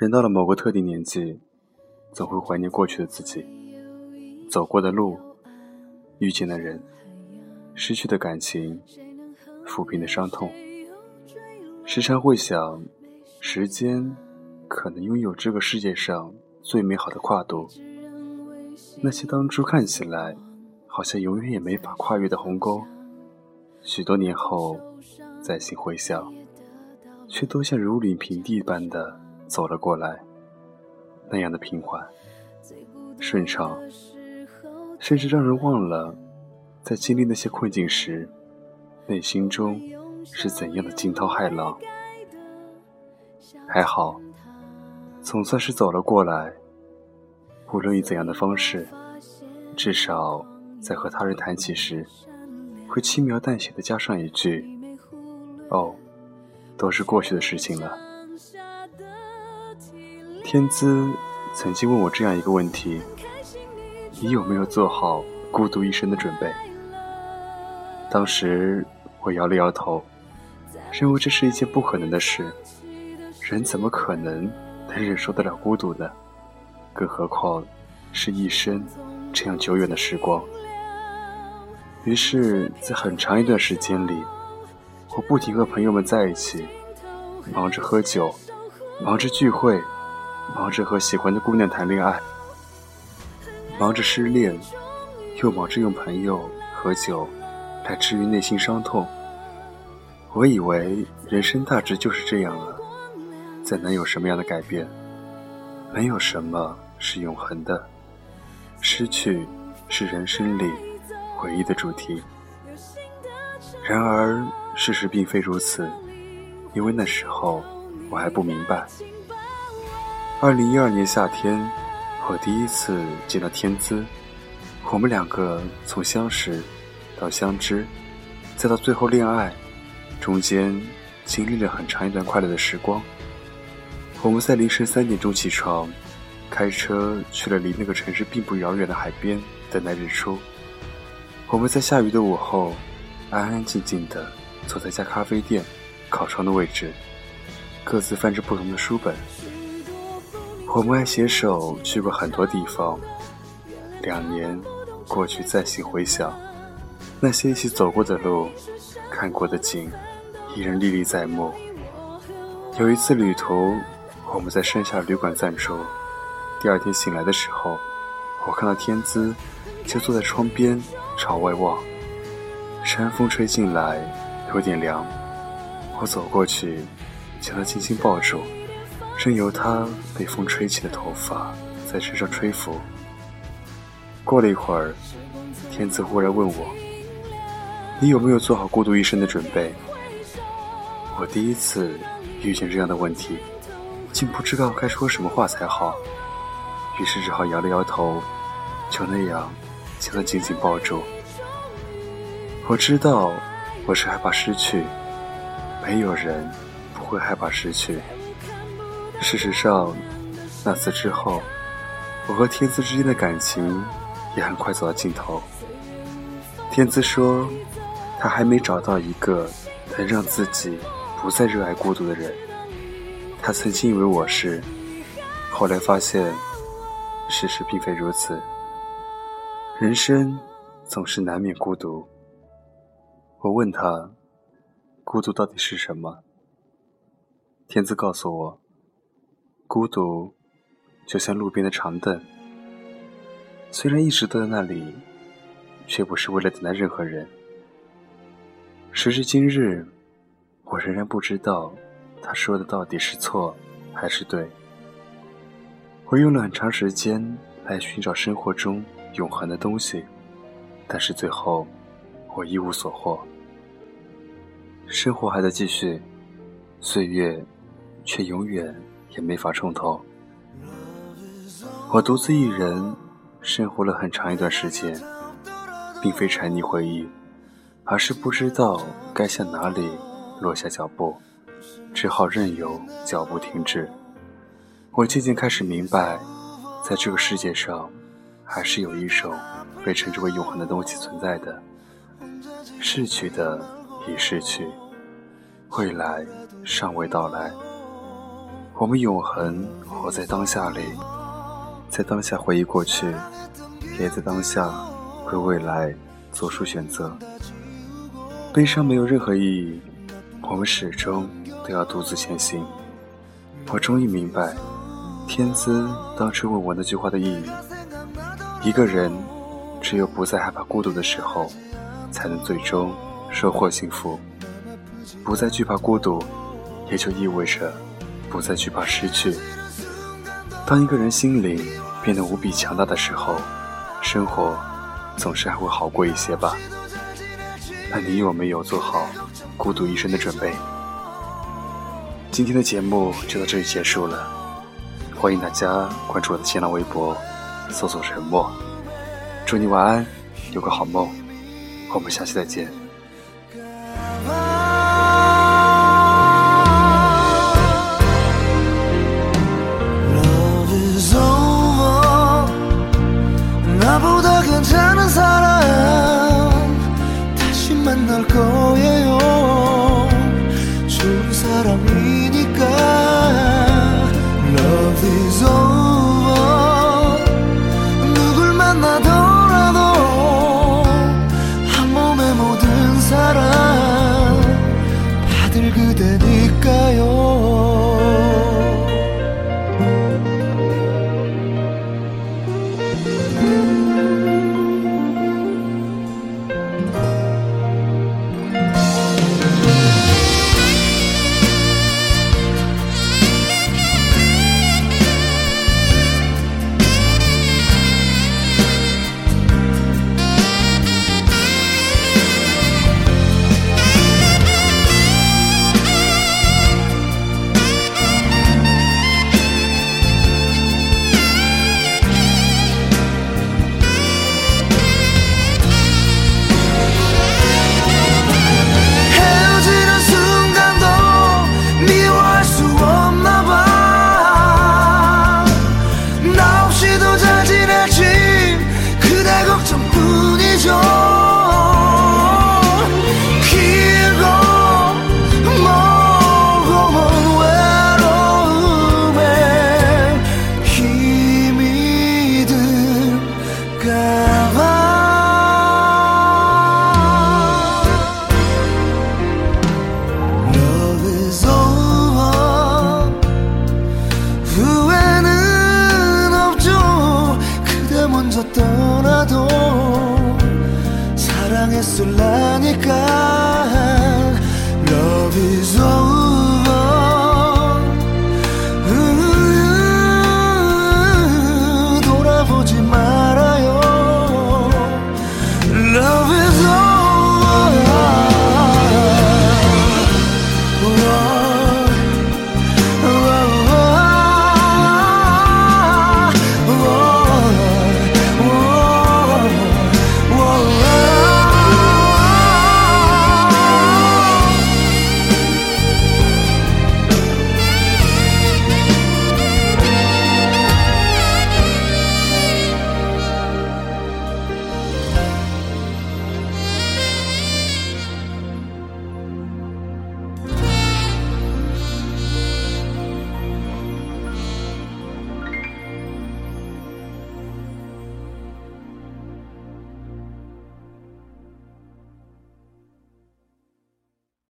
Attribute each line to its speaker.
Speaker 1: 人到了某个特定年纪，总会怀念过去的自己，走过的路，遇见的人，失去的感情，抚平的伤痛。时常会想，时间可能拥有这个世界上最美好的跨度。那些当初看起来好像永远也没法跨越的鸿沟，许多年后再行回想，却都像如临平地般的。走了过来，那样的平缓、顺畅，甚至让人忘了，在经历那些困境时，内心中是怎样的惊涛骇浪。还好，总算是走了过来。无论以怎样的方式，至少在和他人谈起时，会轻描淡写的加上一句：“哦，都是过去的事情了。”天资曾经问我这样一个问题：“你有没有做好孤独一生的准备？”当时我摇了摇头，认为这是一件不可能的事。人怎么可能能忍受得了孤独呢？更何况是一生这样久远的时光。于是，在很长一段时间里，我不停和朋友们在一起，忙着喝酒，忙着聚会。忙着和喜欢的姑娘谈恋爱，忙着失恋，又忙着用朋友和酒来治愈内心伤痛。我以为人生大致就是这样了，再能有什么样的改变？没有什么是永恒的，失去是人生里唯一的主题。然而事实并非如此，因为那时候我还不明白。二零一二年夏天，我第一次见到天资。我们两个从相识到相知，再到最后恋爱，中间经历了很长一段快乐的时光。我们在凌晨三点钟起床，开车去了离那个城市并不遥远的海边等待日出。我们在下雨的午后，安安静静地坐在家咖啡店靠窗的位置，各自翻着不同的书本。我们还携手去过很多地方，两年过去，再细回想，那些一起走过的路，看过的景，依然历历在目。有一次旅途，我们在山下旅馆暂住。第二天醒来的时候，我看到天姿就坐在窗边朝外望，山风吹进来，有点凉。我走过去，将她轻轻抱住。任由他被风吹起的头发在身上吹拂。过了一会儿，天子忽然问我：“你有没有做好孤独一生的准备？”我第一次遇见这样的问题，竟不知道该说什么话才好，于是只好摇了摇头，就那样将他紧紧抱住。我知道我是害怕失去，没有人不会害怕失去。事实上，那次之后，我和天资之间的感情也很快走到尽头。天资说，他还没找到一个能让自己不再热爱孤独的人。他曾经以为我是，后来发现，事实并非如此。人生总是难免孤独。我问他，孤独到底是什么？天资告诉我。孤独，就像路边的长凳，虽然一直都在那里，却不是为了等待任何人。时至今日，我仍然不知道他说的到底是错还是对。我用了很长时间来寻找生活中永恒的东西，但是最后我一无所获。生活还在继续，岁月却永远。也没法重头。我独自一人生活了很长一段时间，并非沉溺回忆，而是不知道该向哪里落下脚步，只好任由脚步停滞。我渐渐开始明白，在这个世界上，还是有一种被称之为永恒的东西存在的。逝去的已逝去，未来尚未到来。我们永恒活在当下里，在当下回忆过去，也在当下为未来做出选择。悲伤没有任何意义，我们始终都要独自前行。我终于明白，天资当初问我那句话的意义：一个人只有不再害怕孤独的时候，才能最终收获幸福。不再惧怕孤独，也就意味着不再惧怕失去。当一个人心灵变得无比强大的时候，生活总是还会好过一些吧。那你有没有做好孤独一生的准备？今天的节目就到这里结束了，欢迎大家关注我的新浪微博，搜索“沉默”。祝你晚安，有个好梦，我们下期再见。
Speaker 2: 그 후회는 없죠. 그대 먼저 떠나도 사랑했을